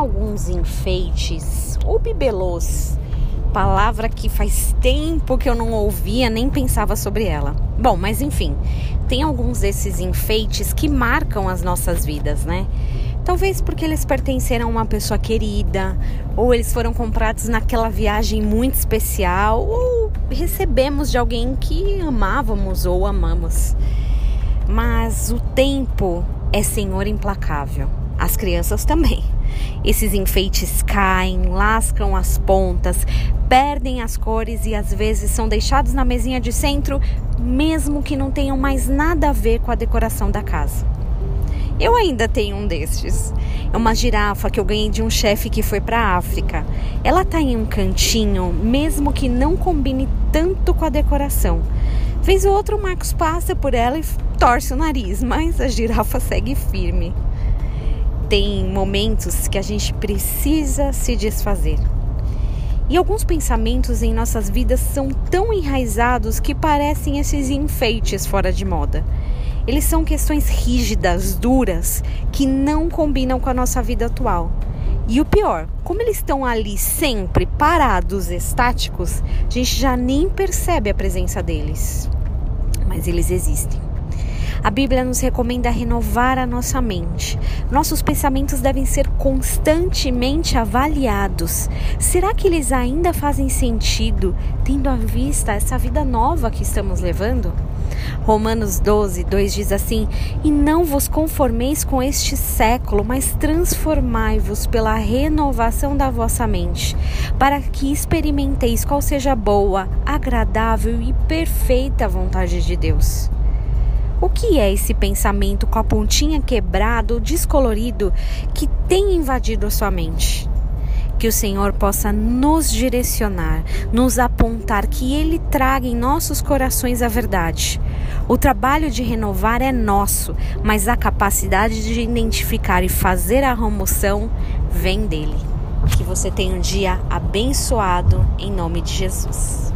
alguns enfeites ou bibelôs, palavra que faz tempo que eu não ouvia nem pensava sobre ela. Bom, mas enfim, tem alguns desses enfeites que marcam as nossas vidas, né? Talvez porque eles pertenceram a uma pessoa querida, ou eles foram comprados naquela viagem muito especial, ou recebemos de alguém que amávamos ou amamos. Mas o tempo é senhor implacável. As crianças também. Esses enfeites caem, lascam as pontas, perdem as cores e às vezes são deixados na mesinha de centro, mesmo que não tenham mais nada a ver com a decoração da casa. Eu ainda tenho um destes. É uma girafa que eu ganhei de um chefe que foi para a África. Ela tá em um cantinho, mesmo que não combine tanto com a decoração. Vez ou outro o Marcos passa por ela e torce o nariz, mas a girafa segue firme. Tem momentos que a gente precisa se desfazer. E alguns pensamentos em nossas vidas são tão enraizados que parecem esses enfeites fora de moda. Eles são questões rígidas, duras, que não combinam com a nossa vida atual. E o pior, como eles estão ali sempre parados, estáticos, a gente já nem percebe a presença deles. Mas eles existem. A Bíblia nos recomenda renovar a nossa mente. Nossos pensamentos devem ser constantemente avaliados. Será que eles ainda fazem sentido, tendo à vista essa vida nova que estamos levando? Romanos 12, 2 diz assim: E não vos conformeis com este século, mas transformai-vos pela renovação da vossa mente, para que experimenteis qual seja boa, agradável e perfeita vontade de Deus. O que é esse pensamento com a pontinha quebrada ou descolorido que tem invadido a sua mente? Que o Senhor possa nos direcionar, nos apontar, que Ele traga em nossos corações a verdade. O trabalho de renovar é nosso, mas a capacidade de identificar e fazer a remoção vem dele. Que você tenha um dia abençoado em nome de Jesus.